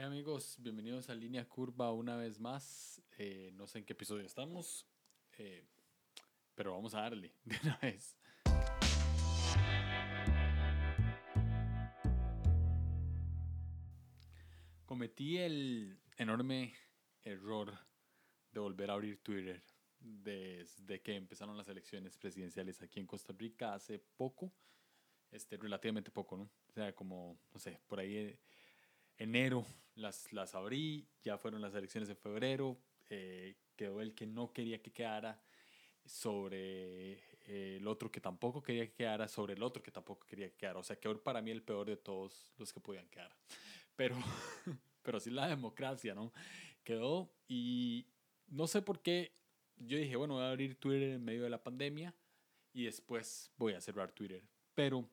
Hey amigos, bienvenidos a Línea Curva una vez más. Eh, no sé en qué episodio estamos, eh, pero vamos a darle de una vez. Cometí el enorme error de volver a abrir Twitter desde que empezaron las elecciones presidenciales aquí en Costa Rica hace poco, este, relativamente poco, ¿no? O sea, como, no sé, por ahí eh, enero las, las abrí, ya fueron las elecciones de febrero, eh, quedó el que no quería que quedara sobre eh, el otro que tampoco quería que quedara, sobre el otro que tampoco quería que quedara. O sea, quedó para mí el peor de todos los que podían quedar. Pero, pero sí la democracia, ¿no? Quedó y no sé por qué yo dije, bueno, voy a abrir Twitter en medio de la pandemia y después voy a cerrar Twitter. Pero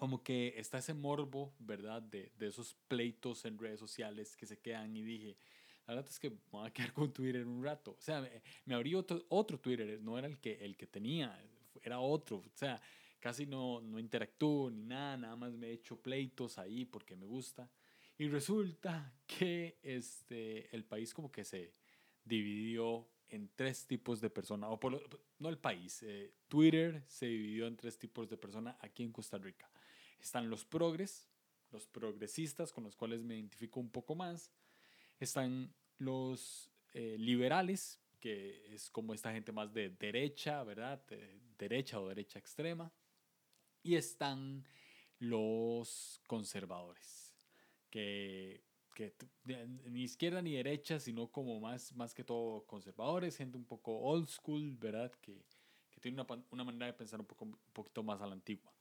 como que está ese morbo, ¿verdad? De, de, esos pleitos en redes sociales que se quedan y dije, la verdad es que me voy a quedar con Twitter un rato. O sea, me, abrí otro, otro Twitter, no era el que, el que tenía, era otro. O sea, casi no, no interactúo ni nada, nada más me he hecho pleitos ahí porque me gusta. Y resulta que este, el país como que se dividió en tres tipos de personas, o por no el país, eh, Twitter se dividió en tres tipos de personas aquí en Costa Rica. Están los progres, los progresistas con los cuales me identifico un poco más. Están los eh, liberales, que es como esta gente más de derecha, ¿verdad? De derecha o derecha extrema. Y están los conservadores, que que ni izquierda ni derecha, sino como más, más que todo conservadores, gente un poco old school, ¿verdad? Que, que tiene una, una, manera de pensar un, poco, un poquito más a la antigua.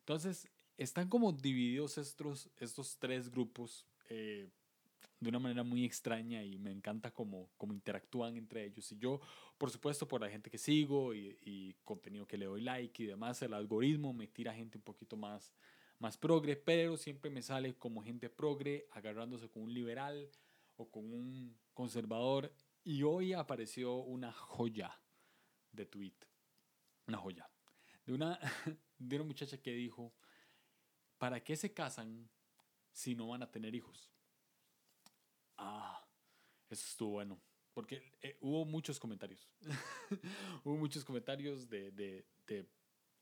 Entonces, están como divididos estos, estos tres grupos eh, de una manera muy extraña y me encanta cómo, cómo interactúan entre ellos. Y yo, por supuesto, por la gente que sigo y, contenido que le doy like y demás, el algoritmo me tira gente un poquito más más progre, pero siempre me sale como gente progre agarrándose con un liberal o con un conservador. Y hoy apareció una joya de tweet, una joya, de una, de una muchacha que dijo, ¿para qué se casan si no van a tener hijos? Ah, eso estuvo bueno, porque eh, hubo muchos comentarios. hubo muchos comentarios de, de, de,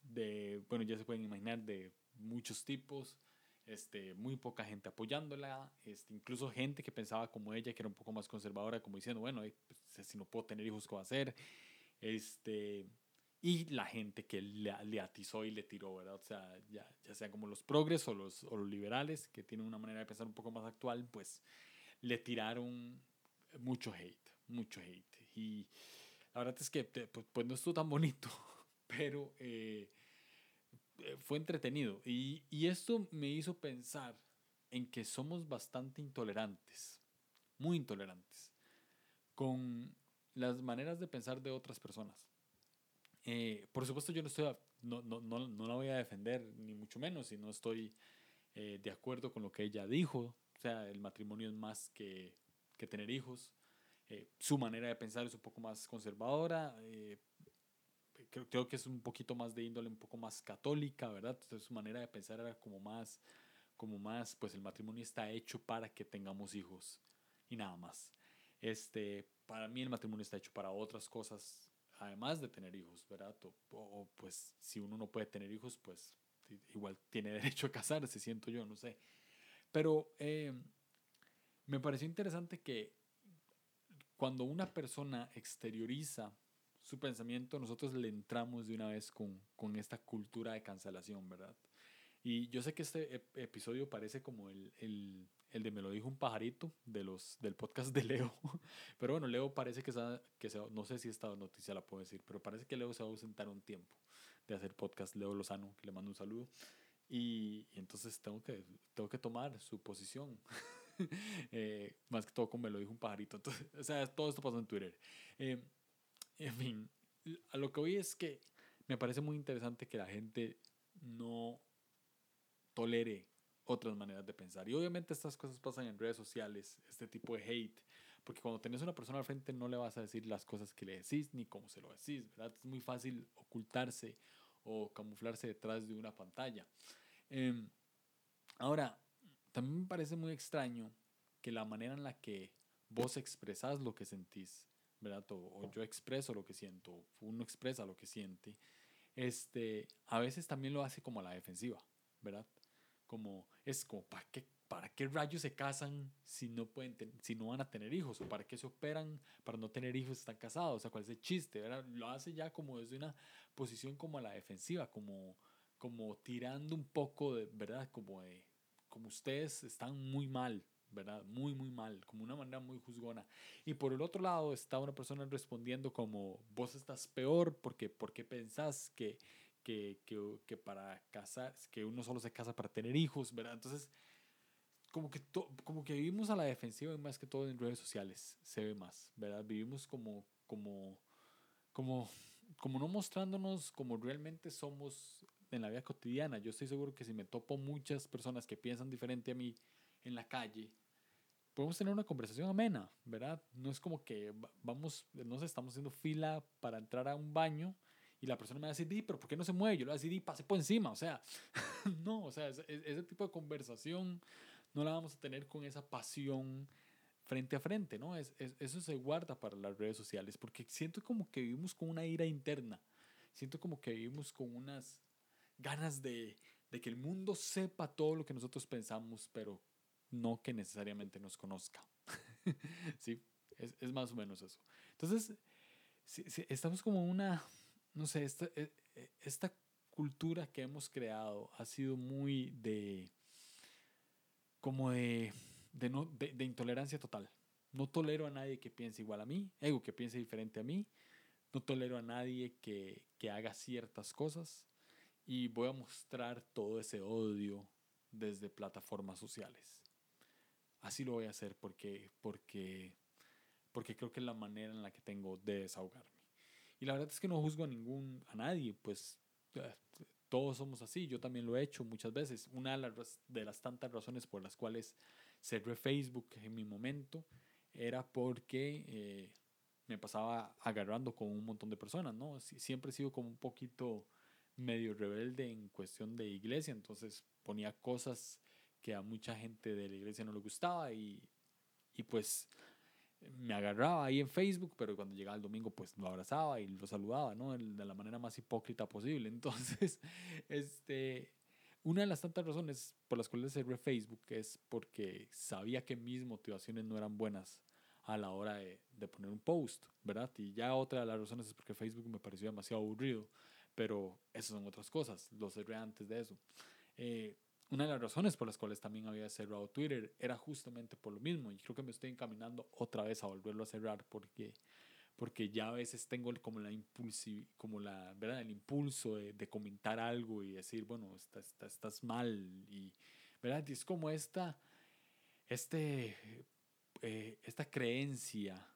de, bueno, ya se pueden imaginar, de muchos tipos, este, muy poca gente apoyándola, este, incluso gente que pensaba como ella, que era un poco más conservadora, como diciendo, bueno, pues, si no puedo tener hijos, ¿qué va a hacer? Este, y la gente que le, atizó y le tiró, ¿verdad? O sea, ya, ya sean como los progres o los, o los liberales, que tienen una manera de pensar un poco más actual, pues le tiraron mucho hate, mucho hate. Y la verdad es que pues, pues no estuvo tan bonito, pero... Eh, eh, fue entretenido. Y, y esto me hizo pensar en que somos bastante intolerantes, muy intolerantes, con las maneras de pensar de otras personas. Eh, por supuesto, yo no, estoy no, no, no, no, la voy a defender, ni mucho menos, si no estoy eh, de acuerdo con lo que ella dijo. O sea, el matrimonio es más que, que tener hijos. Eh, su manera de pensar es un poco más conservadora. Creo, creo, que es un poquito más de índole un poco más católica, ¿verdad? Entonces su manera de pensar era como más, como más, pues el matrimonio está hecho para que tengamos hijos y nada más. Este, para mí el matrimonio está hecho para otras cosas, además de tener hijos, ¿verdad? O, o pues si uno no puede tener hijos, pues igual tiene derecho a casarse, siento yo, no sé. Pero eh, me pareció interesante que cuando una persona exterioriza su pensamiento, nosotros le entramos de una vez con, con esta cultura de cancelación, ¿verdad? Y yo sé que este episodio parece como el, el, el, de Me lo dijo un pajarito de los, del podcast de Leo. Pero bueno, Leo parece que, se, que se, no sé si esta noticia la puedo decir, pero parece que Leo se va a ausentar un tiempo de hacer podcast. Leo Lozano, que le mando un saludo. Y, y entonces tengo que, tengo que tomar su posición. eh, más que todo como me lo dijo un pajarito. Entonces, o sea, todo esto pasó en Twitter. Eh, en fin, a lo que voy es que me parece muy interesante que la gente no tolere otras maneras de pensar. Y obviamente estas cosas pasan en redes sociales, este tipo de hate, porque cuando tenés una persona al frente no le vas a decir las cosas que le decís ni cómo se lo decís, ¿verdad? Es muy fácil ocultarse o camuflarse detrás de una pantalla. Eh, ahora, también me parece muy extraño que la manera en la que vos expresás lo que sentís, ¿verdad? O, yo expreso lo que siento, uno expresa lo que siente, este, a veces también lo hace como a la defensiva, ¿verdad? Como, es como, ¿para qué, ¿para qué rayos se casan si no, pueden si no van a tener hijos? ¿O para qué se operan para no tener hijos están casados? O sea, ¿cuál es el chiste? ¿verdad? Lo hace ya como desde una posición como a la defensiva, como, como tirando un poco de, ¿verdad? Como de, como ustedes están muy mal, ¿verdad? Muy, muy mal, como una manera muy juzgona. Y por el otro lado está una persona respondiendo como, vos estás peor porque, porque pensás que, que, que, que para casar, que uno solo se casa para tener hijos, ¿verdad? Entonces, como que, como que vivimos a la defensiva y más que todo en redes sociales, se ve más, ¿verdad? Vivimos como, como, como, como no mostrándonos como realmente somos en la vida cotidiana. Yo estoy seguro que si me topo muchas personas que piensan diferente a mí en la calle, podemos tener una conversación amena, ¿verdad? No es como que vamos, no sé, estamos haciendo fila para entrar a un baño y la persona me va a decir, di, pero ¿por qué no se mueve? Yo le voy a decir, di, pase por encima, o sea, no, o sea, ese, ese, tipo de conversación no la vamos a tener con esa pasión frente a frente, ¿no? Es, eso se guarda para las redes sociales, porque siento como que vivimos con una ira interna, siento como que vivimos con unas ganas de, de que el mundo sepa todo lo que nosotros pensamos, pero no que necesariamente nos conozca. sí, es, es, más o menos eso. Entonces, si, estamos como una, no sé, esta, e, e, esta cultura que hemos creado ha sido muy de, como de, de, no, de, intolerancia total. No tolero a nadie que piense igual a mí, ego que piense diferente a mí. No tolero a nadie que, que haga ciertas cosas. Y voy a mostrar todo ese odio desde plataformas sociales así lo voy a hacer porque, porque, porque creo que es la manera en la que tengo de desahogarme. Y la verdad es que no juzgo a ningún, a nadie, pues eh, todos somos así, yo también lo he hecho muchas veces. Una de las, de las tantas razones por las cuales cerré Facebook en mi momento era porque eh, me pasaba agarrando con un montón de personas, ¿no? Siempre he sido como un poquito medio rebelde en cuestión de iglesia, entonces ponía cosas que a mucha gente de la iglesia no le gustaba y, y pues me agarraba ahí en Facebook, pero cuando llegaba el domingo pues lo abrazaba y lo saludaba, ¿no? De la manera más hipócrita posible. Entonces, este, una de las tantas razones por las cuales cerré Facebook es porque sabía que mis motivaciones no eran buenas a la hora de, de, poner un post, ¿verdad? Y ya otra de las razones es porque Facebook me pareció demasiado aburrido, pero esas son otras cosas, lo cerré antes de eso. Eh, una de las razones por las cuales también había cerrado Twitter era justamente por lo mismo y creo que me estoy encaminando otra vez a volverlo a cerrar porque porque ya a veces tengo como la impulsi, como la verdad el impulso de, de, comentar algo y decir bueno estás, estás, estás mal y verdad y es como esta este eh, esta creencia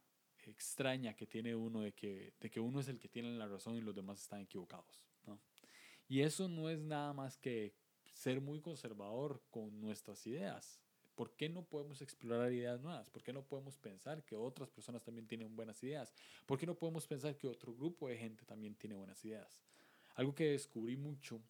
extraña que tiene uno de que, de que uno es el que tiene la razón y los demás están equivocados ¿no? y eso no es nada más que ser muy conservador con nuestras ideas. ¿Por qué no podemos explorar ideas nuevas? ¿Por qué no podemos pensar que otras personas también tienen buenas ideas? ¿Por qué no podemos pensar que otro grupo de gente también tiene buenas ideas? Algo que descubrí mucho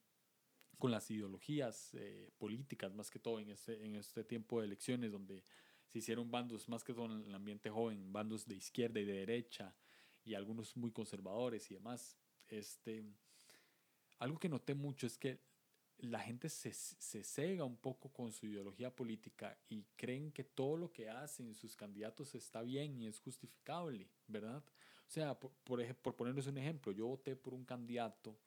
con las ideologías eh, políticas, más que todo en este, en este tiempo de elecciones, donde se hicieron bandos, más que todo en el ambiente joven, bandos de izquierda y de derecha, y algunos muy conservadores y demás. Este, algo que noté mucho es que la gente se, se cega un poco con su ideología política y creen que todo lo que hacen sus candidatos está bien y es justificable, ¿verdad? O sea, por, por, por ponerles un ejemplo, yo voté por un candidato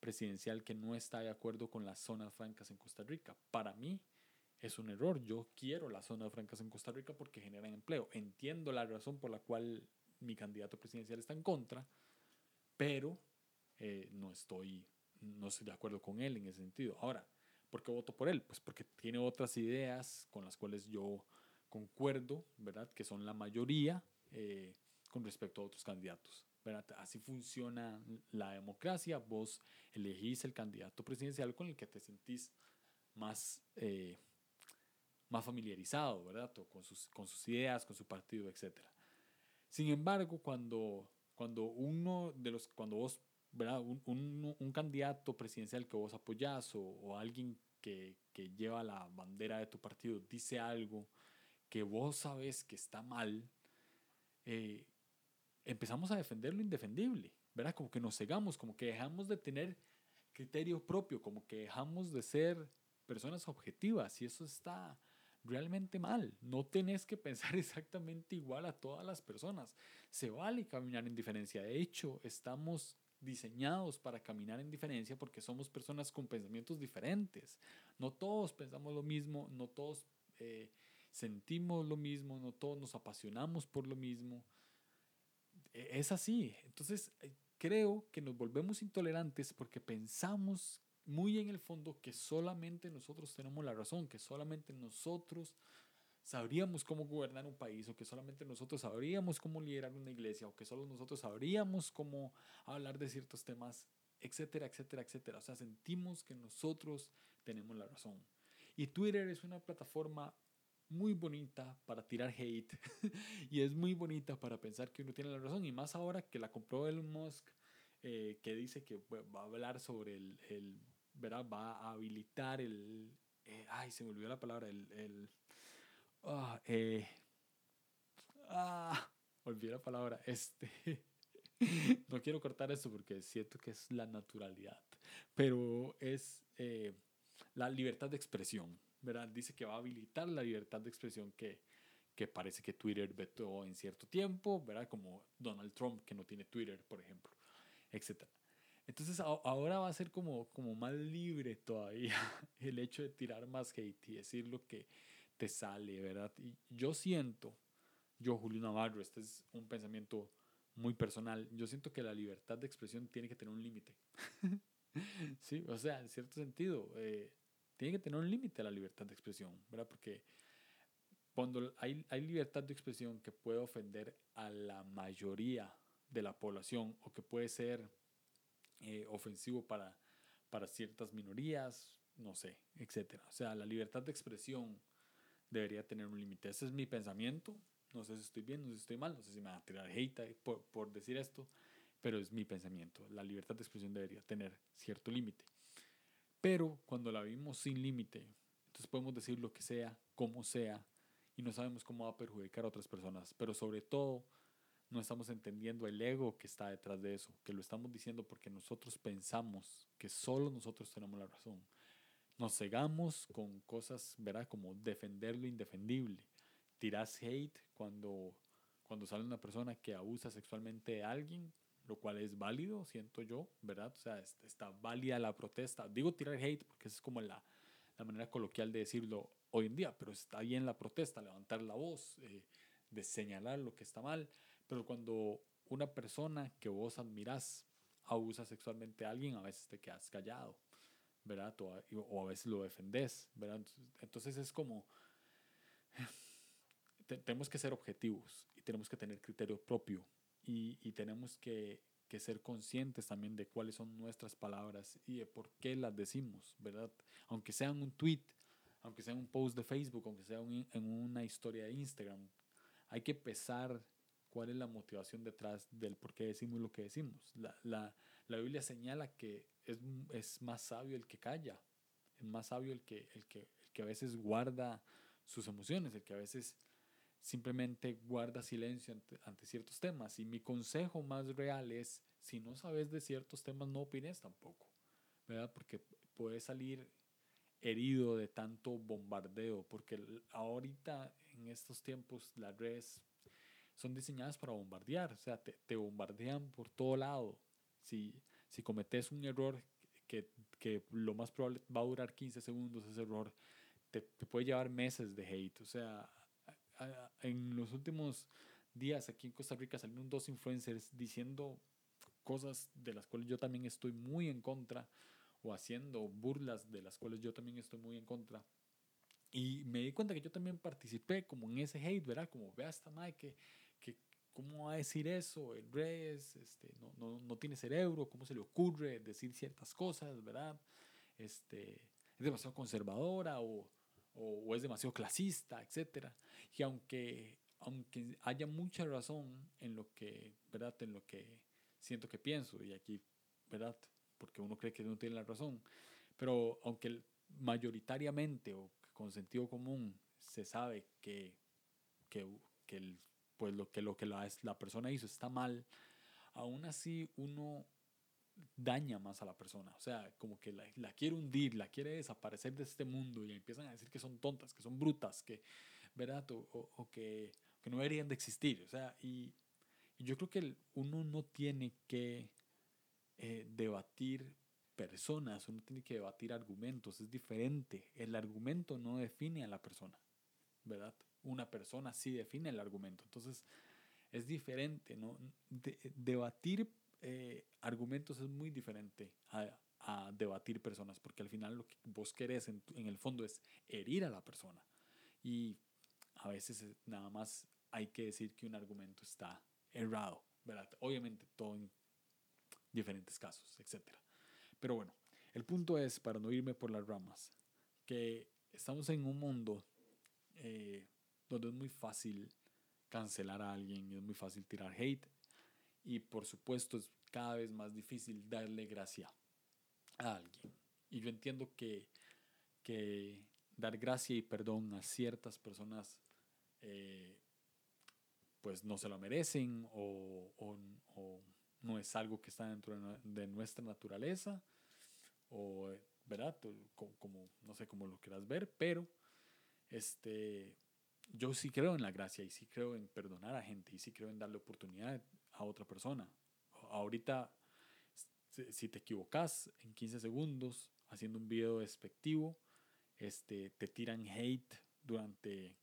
presidencial que no está de acuerdo con las zonas francas en Costa Rica. Para mí es un error. Yo quiero las zonas francas en Costa Rica porque generan empleo. Entiendo la razón por la cual mi candidato presidencial está en contra, pero eh, no estoy no estoy de acuerdo con él en ese sentido. Ahora, ¿por qué voto por él? Pues porque tiene otras ideas con las cuales yo concuerdo, ¿verdad? Que son la mayoría eh, con respecto a otros candidatos. ¿verdad? Así funciona la democracia. Vos elegís el candidato presidencial con el que te sentís más, eh, más familiarizado, ¿verdad? con, sus, con sus ideas, con su partido, etc. Sin embargo, cuando, cuando uno de los, cuando vos ¿verdad? Un, un, un, candidato presidencial que vos apoyás o, o alguien que, que, lleva la bandera de tu partido dice algo que vos sabes que está mal, eh, empezamos a defender lo indefendible, ¿verdad? Como que nos cegamos, como que dejamos de tener criterio propio, como que dejamos de ser personas objetivas y eso está realmente mal. No tenés que pensar exactamente igual a todas las personas. Se vale caminar en diferencia. De hecho, estamos diseñados para caminar en diferencia porque somos personas con pensamientos diferentes. No todos pensamos lo mismo, no todos eh, sentimos lo mismo, no todos nos apasionamos por lo mismo. E, es así. Entonces, eh, creo que nos volvemos intolerantes porque pensamos muy en el fondo que solamente nosotros tenemos la razón, que solamente nosotros sabríamos cómo gobernar un país, o que solamente nosotros sabríamos cómo liderar una iglesia, o que solo nosotros sabríamos cómo hablar de ciertos temas, etcétera, etcétera, etcétera. O sea, sentimos que nosotros tenemos la razón. Y Twitter es una plataforma muy bonita para tirar hate y es muy bonita para pensar que uno tiene la razón y más ahora que la compró Elon Musk eh, que dice que va a hablar sobre el, el ¿verdad? va a habilitar el eh, ay se me olvidó la palabra el, el ah, eh, ah, olvidé la palabra este no quiero cortar esto porque siento que es la naturalidad pero es eh, la libertad de expresión ¿verdad? Dice que va a habilitar la libertad de expresión que, que parece que Twitter vetó en cierto tiempo, ¿verdad? Como Donald Trump, que no tiene Twitter, por ejemplo, etc. Entonces ahora va a ser como, como más libre todavía el hecho de tirar más hate y decir lo que te sale, ¿verdad? Y yo siento, yo Julio Navarro, este es un pensamiento muy personal, yo siento que la libertad de expresión tiene que tener un límite. sí, o sea, en cierto sentido, eh, tiene que tener un límite la libertad de expresión, ¿verdad? Porque cuando hay, hay libertad de expresión que puede ofender a la mayoría de la población o que puede ser eh, ofensivo para, para ciertas minorías, no sé, etcétera. O sea, la libertad de expresión debería tener un límite. Ese es mi pensamiento. No sé si estoy bien, no sé si estoy mal, no sé si me va a tirar hate por, por decir esto, pero es mi pensamiento. La libertad de expresión debería tener cierto límite. Pero cuando la vivimos sin límite, entonces podemos decir lo que sea, como sea, y no sabemos cómo va a perjudicar a otras personas. Pero sobre todo, no estamos entendiendo el ego que está detrás de eso, que lo estamos diciendo porque nosotros pensamos que solo nosotros tenemos la razón. Nos cegamos con cosas, ¿verdad? Como defender lo indefendible. Tirás hate cuando, cuando sale una persona que abusa sexualmente de alguien lo cual es válido, siento yo, ¿verdad? O sea, está válida la protesta. Digo tirar hate porque es como la, la manera coloquial de decirlo hoy en día, pero está bien la protesta, levantar la voz, eh, de señalar lo que está mal, pero cuando una persona que vos admirás abusa sexualmente a alguien, a veces te quedas callado, ¿verdad? O, a veces lo defendés, ¿verdad? Entonces es como, tenemos que ser objetivos y tenemos que tener criterio propio y, tenemos que, ser conscientes también de cuáles son nuestras palabras y de por qué las decimos, ¿verdad? Aunque sea en un tweet, aunque sea un post de Facebook, aunque sea en una historia de Instagram, hay que pesar cuál es la motivación detrás del por qué decimos lo que decimos. La, la, la Biblia señala que es, es, más sabio el que calla, es más sabio el que, el, que, el que a veces guarda sus emociones, el que a veces simplemente guarda silencio ante, ciertos temas. Y mi consejo más real es, si no sabes de ciertos temas, no opines tampoco, ¿verdad? Porque puedes salir herido de tanto bombardeo, porque ahorita en estos tiempos las redes son diseñadas para bombardear, o sea, te, bombardean por todo lado. Si, si cometes un error que, que, lo más probable va a durar 15 segundos, ese error te, te puede llevar meses de hate, o sea, en los últimos días aquí en Costa Rica salieron dos influencers diciendo cosas de las cuales yo también estoy muy en contra o haciendo burlas de las cuales yo también estoy muy en contra. Y me di cuenta que yo también participé como en ese hate, ¿verdad? Como, vea esta madre que ¿cómo va a decir eso? El rey este, no, no, no, tiene cerebro, ¿cómo se le ocurre decir ciertas cosas, ¿verdad? Este, es demasiado conservadora o o, es demasiado clasista, etc. Y aunque, aunque haya mucha razón en lo que, ¿verdad? En lo que siento que pienso, y aquí, ¿verdad? Porque uno cree que no tiene la razón, pero aunque mayoritariamente o con sentido común se sabe que que, que el, pues lo que, lo que la, la persona hizo está mal, aún así uno daña más a la persona. O sea, como que la, la, quiere hundir, la quiere desaparecer de este mundo y empiezan a decir que son tontas, que son brutas, que, ¿verdad? O, o, que, que, no deberían de existir. O sea, y, yo creo que uno no tiene que eh, debatir personas, uno tiene que debatir argumentos, es diferente. El argumento no define a la persona, ¿verdad? Una persona sí define el argumento. Entonces, es diferente, ¿no? debatir eh, argumentos es muy diferente a, debatir personas, porque al final lo que vos querés en, el fondo es herir a la persona. Y a veces nada más hay que decir que un argumento está errado. Obviamente todo en diferentes casos, etc. Pero bueno, el punto es, para no irme por las ramas, que estamos en un mundo eh, donde es muy fácil cancelar a alguien, es muy fácil tirar hate y por supuesto es cada vez más difícil darle gracia a alguien. Y yo entiendo que, que dar gracia y perdón a ciertas personas eh, pues no se lo merecen o, o, o, no es algo que está dentro de nuestra naturaleza o, ¿verdad? Como, no sé cómo lo quieras ver, pero este, yo sí creo en la gracia y sí creo en perdonar a gente y sí creo en darle oportunidad a otra persona. Ahorita, si te equivocas en 15 segundos haciendo un video despectivo, este, te tiran hate durante,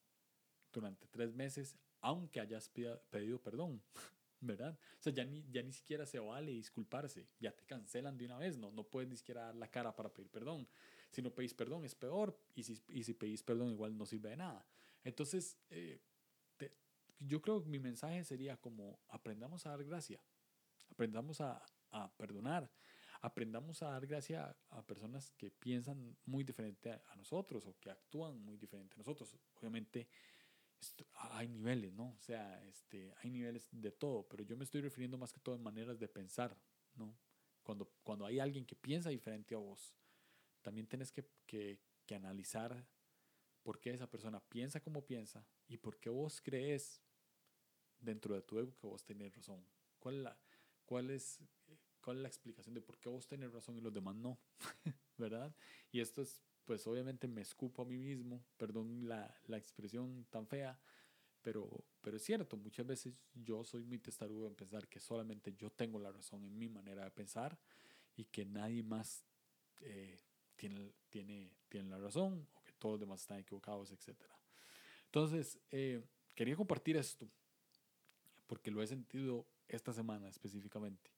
durante tres meses, aunque hayas pedido perdón, ¿verdad? O sea, ya ni, ya ni siquiera se vale disculparse, ya te cancelan de una vez, no, no puedes ni siquiera dar la cara para pedir perdón. Si no pedís perdón es peor y si, y si pedís perdón igual no sirve de nada. Entonces, eh, yo creo que mi mensaje sería como aprendamos a dar gracia, aprendamos a, a perdonar, aprendamos a dar gracia a personas que piensan muy diferente a, nosotros o que actúan muy diferente a nosotros. Obviamente hay niveles, ¿no? O sea, este, hay niveles de todo, pero yo me estoy refiriendo más que todo en maneras de pensar, ¿no? Cuando, cuando hay alguien que piensa diferente a vos, también tienes que, que, que analizar por qué esa persona piensa como piensa y por qué vos crees dentro de tu ego que vos tenés razón. ¿Cuál es la, cuál es, cuál es la explicación de por qué vos tenés razón y los demás no? ¿Verdad? Y esto es, pues obviamente me escupo a mí mismo, perdón la, la expresión tan fea, pero, pero es cierto, muchas veces yo soy muy testarudo en pensar que solamente yo tengo la razón en mi manera de pensar y que nadie más eh, tiene, tiene, tiene la razón todos los demás están equivocados, etc. Entonces, eh, quería compartir esto porque lo he sentido esta semana específicamente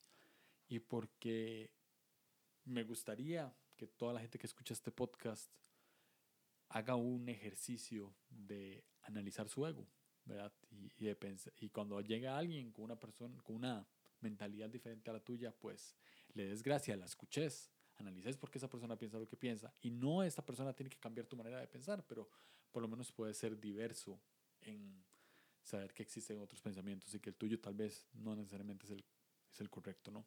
y porque me gustaría que toda la gente que escucha este podcast haga un ejercicio de analizar su ego, ¿verdad? Y, y, de y cuando llega alguien con una persona, con una mentalidad diferente a la tuya, pues le des gracia, la escuches, analices por qué esa persona piensa lo que piensa. Y no esta persona tiene que cambiar tu manera de pensar, pero por lo menos puede ser diverso en saber que existen otros pensamientos y que el tuyo tal vez no necesariamente es el, es el correcto, ¿no?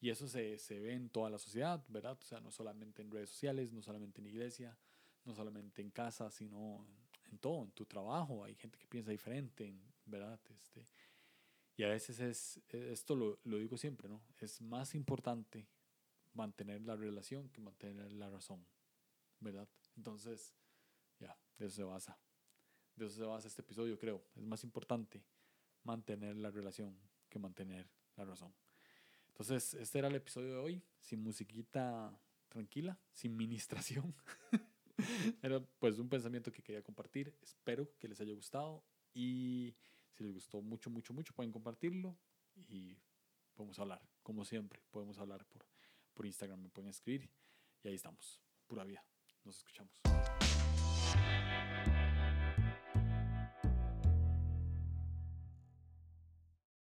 Y eso se, se ve en toda la sociedad, ¿verdad? O sea, no solamente en redes sociales, no solamente en iglesia, no solamente en casa, sino en, todo, en tu trabajo. Hay gente que piensa diferente, ¿verdad? Este, y a veces es, esto lo, lo digo siempre, ¿no? Es más importante mantener la relación que mantener la razón, ¿verdad? Entonces, ya, de eso se basa de eso se basa este episodio, creo. Es más importante mantener la relación que mantener la razón. Entonces, este era el episodio de hoy, sin musiquita tranquila, sin ministración. era pues un pensamiento que quería compartir. Espero que les haya gustado y si les gustó mucho, mucho, mucho, pueden compartirlo y podemos hablar, como siempre, podemos hablar por, por Instagram, me pueden escribir y ahí estamos, pura vida. Nos escuchamos.